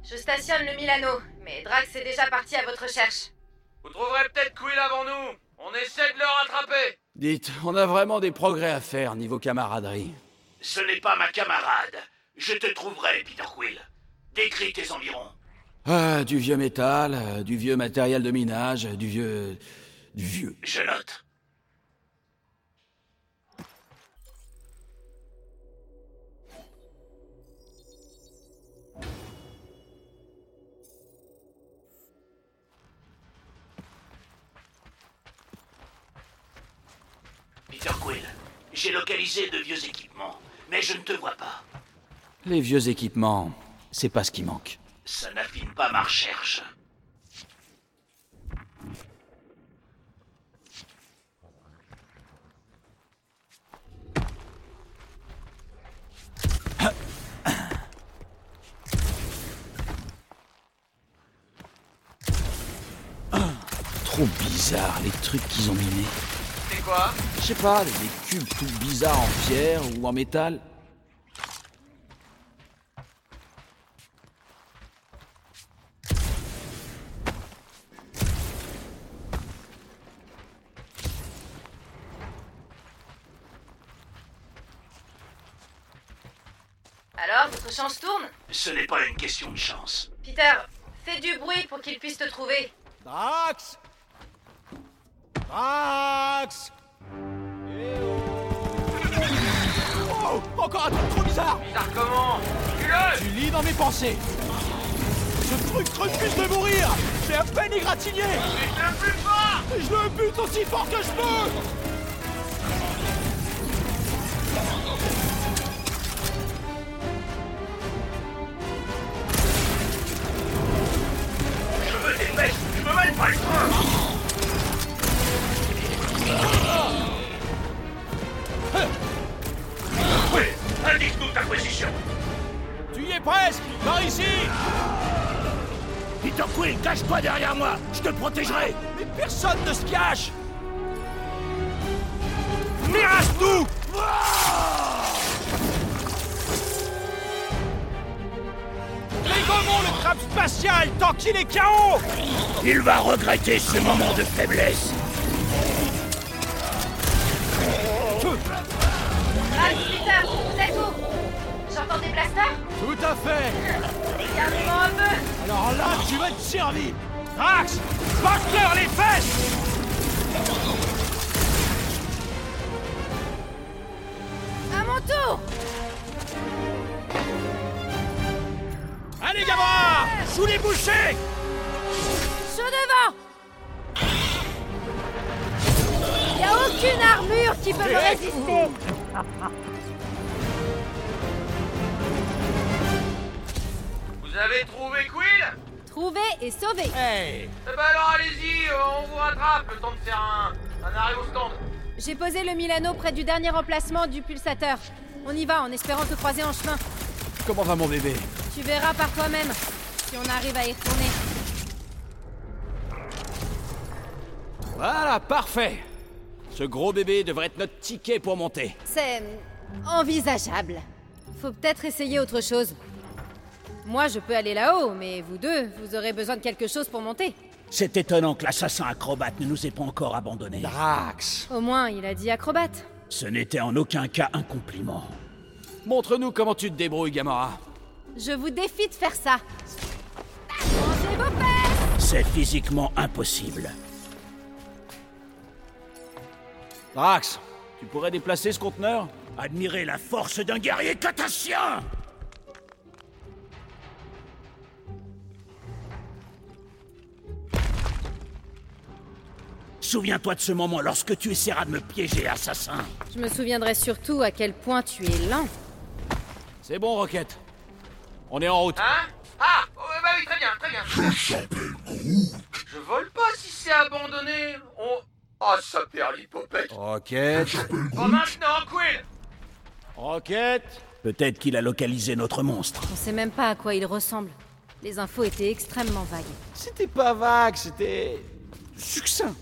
Je stationne le Milano, mais Drax est déjà parti à votre recherche. Vous trouverez peut-être Quill avant nous On essaie de le rattraper Dites, on a vraiment des progrès à faire niveau camaraderie. Ce n'est pas ma camarade. Je te trouverai, Peter Quill. Décris tes environs. Ah, du vieux métal, du vieux matériel de minage, du vieux... du vieux. Je note. Peter Quill, j'ai localisé de vieux équipements, mais je ne te vois pas. Les vieux équipements, c'est pas ce qui manque. Ça n'affine pas ma recherche. trop bizarre les trucs qu'ils ont minés. C'est quoi? Je sais pas, des cubes tout bizarres en pierre ou en métal. Alors, votre chance tourne? Ce n'est pas une question de chance. Peter, fais du bruit pour qu'il puisse te trouver. Drax Drax Eh oh. Oh Encore un truc trop bizarre. Bizarre comment Tu lis dans mes pensées. Ce truc refuse de mourir. J'ai à peine égratigné Mais je le fort. Et je le bute aussi fort que je peux Derrière moi. Je te protégerai. Mais personne ne se cache. Mirage-nous Dégommons le crabe spatial tant qu'il est KO Il va regretter ce moment de faiblesse Tout à fait. Alors là, tu vas te servir Drax Batte-leur les fesses. À mon tour. Allez, Gamora Sous les bouchées Chaud devant. Y a aucune armure qui peut me résister avez trouvé Quill? Trouver et sauver Hey Eh ben alors allez-y, euh, on vous rattrape, le temps de faire un, un arrêt au stand. J'ai posé le Milano près du dernier emplacement du pulsateur. On y va en espérant te croiser en chemin. Comment va mon bébé? Tu verras par toi-même si on arrive à y retourner. Voilà, parfait. Ce gros bébé devrait être notre ticket pour monter. C'est envisageable. Faut peut-être essayer autre chose. Moi, je peux aller là-haut, mais vous deux, vous aurez besoin de quelque chose pour monter. C'est étonnant que l'assassin acrobate ne nous ait pas encore abandonnés. Drax, Au moins, il a dit acrobate. Ce n'était en aucun cas un compliment. montre-nous comment tu te débrouilles, Gamora. Je vous défie de faire ça. Mangez vos fesses C'est physiquement impossible. Drax, tu pourrais déplacer ce conteneur? Admirez la force d'un guerrier catassien Souviens-toi de ce moment lorsque tu essaieras de me piéger, assassin. Je me souviendrai surtout à quel point tu es lent. C'est bon, Rocket. On est en route. Hein Ah oh, Bah oui, très bien, très bien. Je s'appelle Groot. Je vole pas si c'est abandonné. On... Oh, ça perd l'hypopète. Rocket. Oh, maintenant, Quill Rocket. Peut-être qu'il a localisé notre monstre. On sait même pas à quoi il ressemble. Les infos étaient extrêmement vagues. C'était pas vague, c'était. succinct.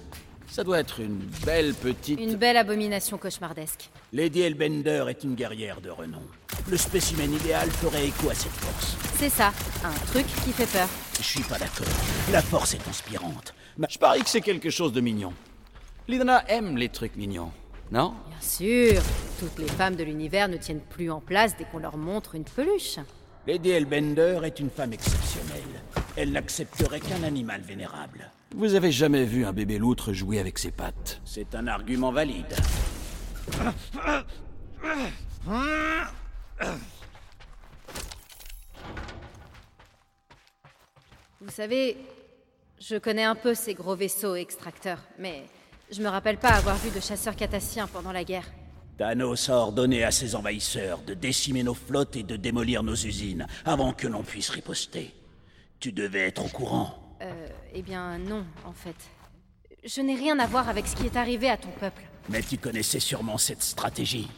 Ça doit être une belle petite. Une belle abomination cauchemardesque. Lady Elbender est une guerrière de renom. Le spécimen idéal ferait écho à cette force. C'est ça, un truc qui fait peur. Je suis pas d'accord. La force est inspirante. Je parie que c'est quelque chose de mignon. Lidana aime les trucs mignons, non? Bien sûr, toutes les femmes de l'univers ne tiennent plus en place dès qu'on leur montre une peluche. Lady Elbender est une femme exceptionnelle. Elle n'accepterait qu'un animal vénérable. Vous avez jamais vu un bébé loutre jouer avec ses pattes C'est un argument valide. Vous savez, je connais un peu ces gros vaisseaux extracteurs, mais je me rappelle pas avoir vu de chasseurs catassiens pendant la guerre. Thanos a ordonné à ses envahisseurs de décimer nos flottes et de démolir nos usines avant que l'on puisse riposter. Tu devais être au courant. Euh, eh bien non, en fait. Je n'ai rien à voir avec ce qui est arrivé à ton peuple. Mais tu connaissais sûrement cette stratégie.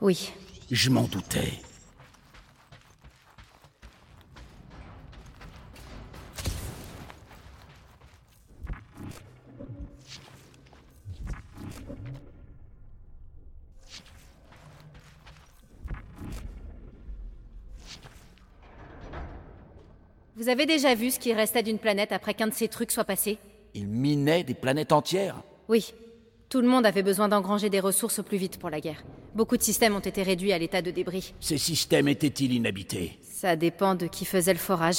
Oui, Je m'en doutais. Vous avez déjà vu ce qui restait d'une planète après qu'un de ces trucs soit passé Il minait des planètes entières. Oui. Tout le monde avait besoin d'engranger des ressources au plus vite pour la guerre. Beaucoup de systèmes ont été réduits à l'état de débris. Ces systèmes étaient-ils inhabités? Ça dépend de qui faisait le forage.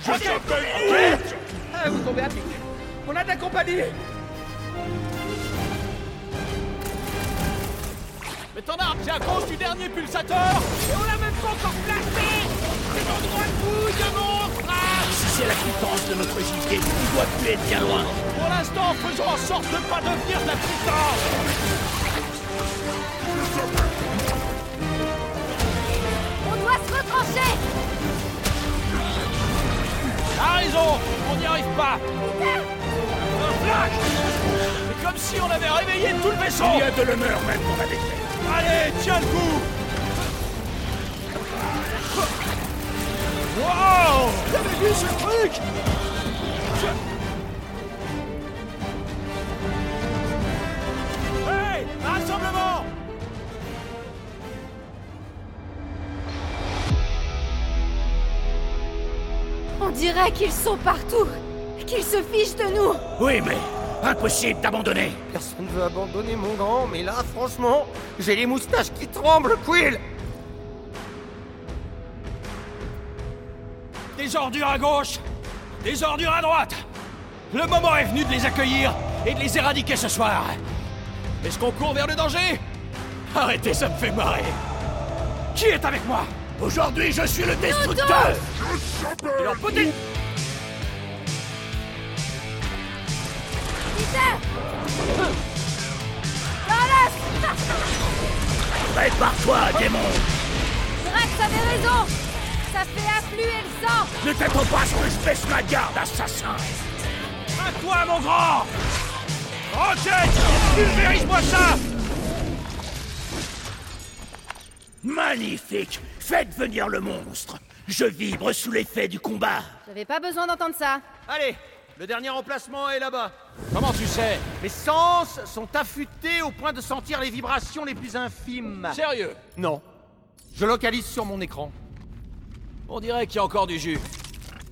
Je t'appelle Ah, vous tombez à pic. On a de la compagnie Mais ton arme, c'est à cause du dernier pulsateur. Et on l'a même pas encore placé. C'est l'endroit de bouille de monstre Si c'est la puissance de notre gibier, il doit plus être bien loin. Pour l'instant, faisons en sorte de ne pas devenir de la puissance. On doit se retrancher. A raison On n'y arrive pas. Un flash. C'est comme si on avait réveillé tout le vaisseau. Il y a de l'honneur même dans la défaite. Allez, tiens le coup. Wow. T'avais vu ce truc? Hey Rassemblement. On dirait qu'ils sont partout Qu'ils se fichent de nous. Oui, mais impossible d'abandonner. Personne veut abandonner mon grand, mais là, franchement, j'ai les moustaches qui tremblent, Quill. Des ordures à gauche Des ordures à droite. Le moment est venu de les accueillir et de les éradiquer ce soir. Est-ce qu'on court vers le danger? Arrêtez, ça me fait marrer. Qui est avec moi? Aujourd'hui, je suis le destructeur. Peut-être Prépare-toi, démon. Drax avait raison Ça fait affluer le sang Ne t'attends pas à ce que je baisse ma garde, assassin. À toi, mon grand Rocket Pulvérise-moi ça Magnifique. Faites venir le monstre. Je vibre sous l'effet du combat. J'avais pas besoin d'entendre ça. Allez, le dernier emplacement est là-bas. Comment tu sais Mes sens sont affûtés au point de sentir les vibrations les plus infimes. Sérieux Non. Je localise sur mon écran. On dirait qu'il y a encore du jus.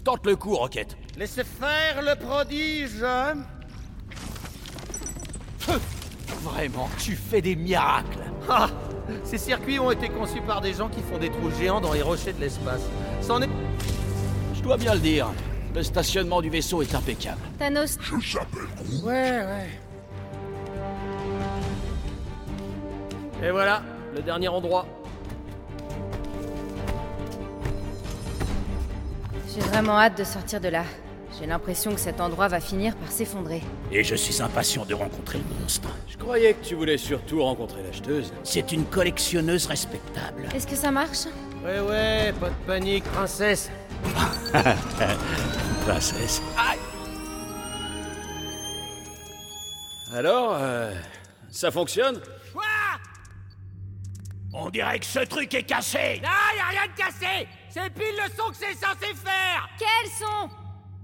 Tente le coup, Rocket. Laissez faire le prodige. Vraiment, tu fais des miracles Ah Ces circuits ont été conçus par des gens qui font des trous géants dans les rochers de l'espace. C'en est... Je dois bien le dire, le stationnement du vaisseau est impeccable. Thanos, Ouais, ouais. Et voilà, le dernier endroit. j'ai vraiment hâte de sortir de là. J'ai l'impression que cet endroit va finir par s'effondrer. Et je suis impatient de rencontrer le monstre. Je croyais que tu voulais surtout rencontrer l'acheteuse. C'est une collectionneuse respectable. Est-ce que ça marche? Ouais, ouais, pas de panique, princesse. Princesse. Alors, euh, ça fonctionne? Quoi? On dirait que ce truc est cassé. Ah, y a rien de cassé. C'est pile le son que c'est censé faire. Quels sont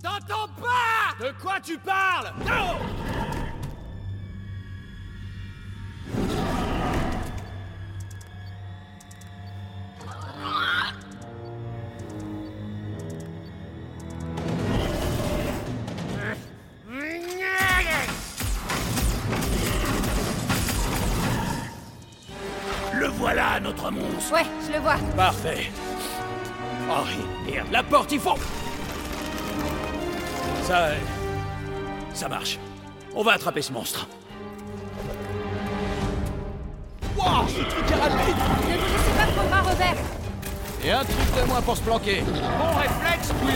T'entends pas. De quoi tu parles? Non Le voilà, notre monstre. Ouais, je le vois. Parfait. Oh, merde, la porte, il faut... Ça... Ça marche. On va attraper ce monstre. Wow, ce truc est rapide Ne vous laissez pas prendre un revers. Et un truc de moins pour se planquer. Bon réflexe, Quill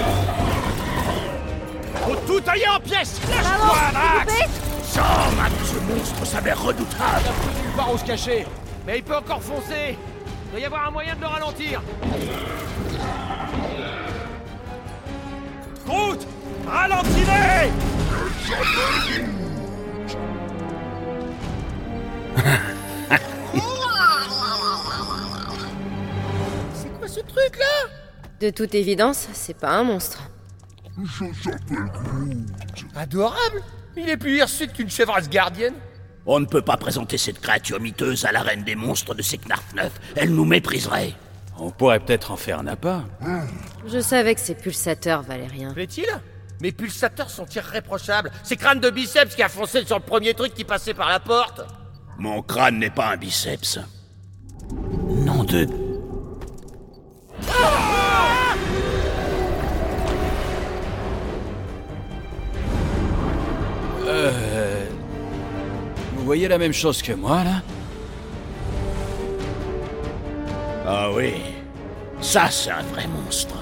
Faut tout tailler en pièces Lâche-toi, coupez Sors, Matt, ce monstre s'avère redoutable. Il a plus nulle part où se cacher. Mais il peut encore foncer. Il doit y avoir un moyen de le ralentir. Groot Ralentis-les C'est quoi ce truc là De toute évidence, c'est pas un monstre. Adorable! Il est plus hirsute qu'une chèvre gardienne. On ne peut pas présenter cette créature miteuse à la reine des monstres de Seknarf 9. Elle nous mépriserait. On pourrait peut-être en faire un appât. Je savais que ces pulsateurs valaient rien. Plaît-il Mes pulsateurs sont irréprochables. C'est crâne de biceps qui a foncé sur le premier truc qui passait par la porte. Mon crâne n'est pas un biceps. Nom de... Euh... Vous voyez la même chose que moi, là Ah oui. Ça, c'est un vrai monstre.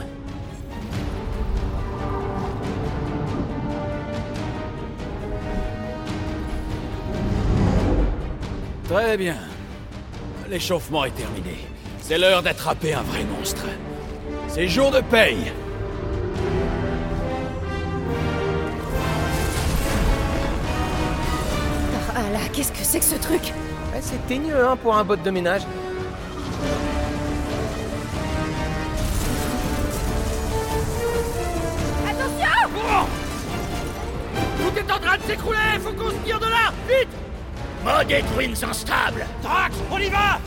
Très bien. L'échauffement est terminé. C'est l'heure d'attraper un vrai monstre. C'est jour de paye. Ah là, qu'est-ce que c'est que ce truc Ouais, c'est teigneux, hein, pour un bot de ménage. Attention Tout est en train de s'écrouler Faut qu'on se tire de là Vite Mode Twins instable. Drax, on y va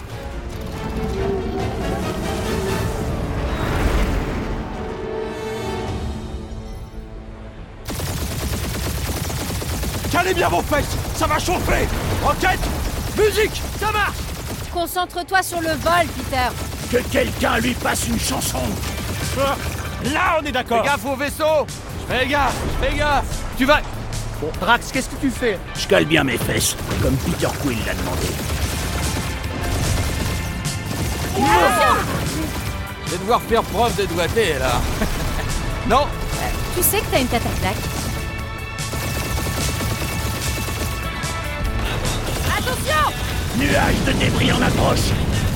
Calez bien vos fesses, ça va chauffer. Roquette Musique Ça marche. Concentre-toi sur le vol, Peter. Que quelqu'un lui passe une chanson. Là, on est d'accord. Fais gaffe au vaisseau. Fais gaffe, fais gaffe. Tu vas... Bon, Drax, qu'est-ce que tu fais? Je cale bien mes fesses, comme Peter Quill l'a demandé. Je vais devoir faire preuve de doigté, là. non. Tu sais que t'as une tête à claque. Attention Nuage de débris en approche.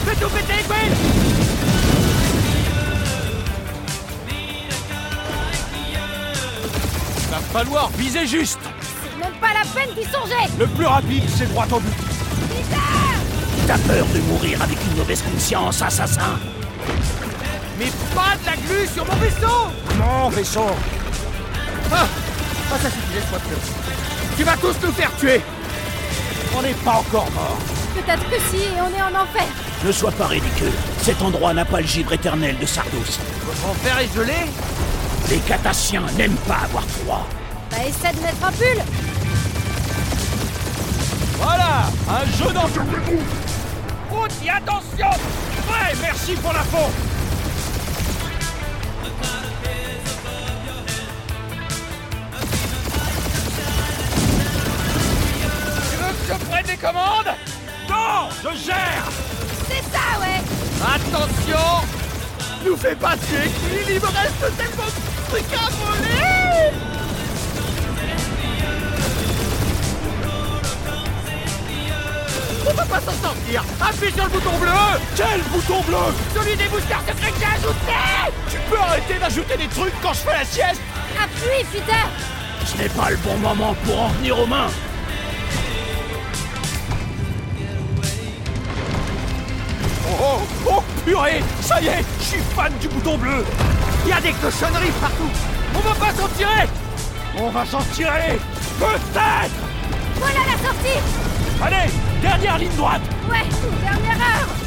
Fais tout péter, Quill Va falloir viser juste. C'est même pas la peine d'y songer. Le plus rapide, c'est droit au but. T'as peur de mourir avec une mauvaise conscience, assassin. Mais pas de la glu sur mon vaisseau. Mon vaisseau. Ah, ah ça suffit, laisse-moi te Tu vas tous nous faire tuer On n'est pas encore mort. Peut-être que si, et on est en enfer. Ne sois pas ridicule. Cet endroit n'a pas le givre éternel de Sardos. Votre enfer est gelé Les Catassiens n'aiment pas avoir froid. Bah essaie de mettre un pull. Voilà Un jeu dans Route et attention. Ouais, merci pour l'info je prenne les commandes. Non Je gère. C'est ça, ouais. Attention. Nous fais pas tuer Kill, il me reste tellement de trucs à voler On va pas s'en sortir. Appuie sur le bouton bleu. Quel bouton bleu? Celui des boosters secrets que j'ai ajouté. Tu peux arrêter d'ajouter des trucs quand je fais la sieste? Appuie, Peter. Ce n'est pas le bon moment pour en venir aux mains. Purée. Ça y est, je suis fan du bouton bleu. Il y a des cochonneries partout. On va pas s'en tirer. On va s'en tirer. Peut-être. Voilà la sortie. Allez, dernière ligne droite. Ouais, dernière heure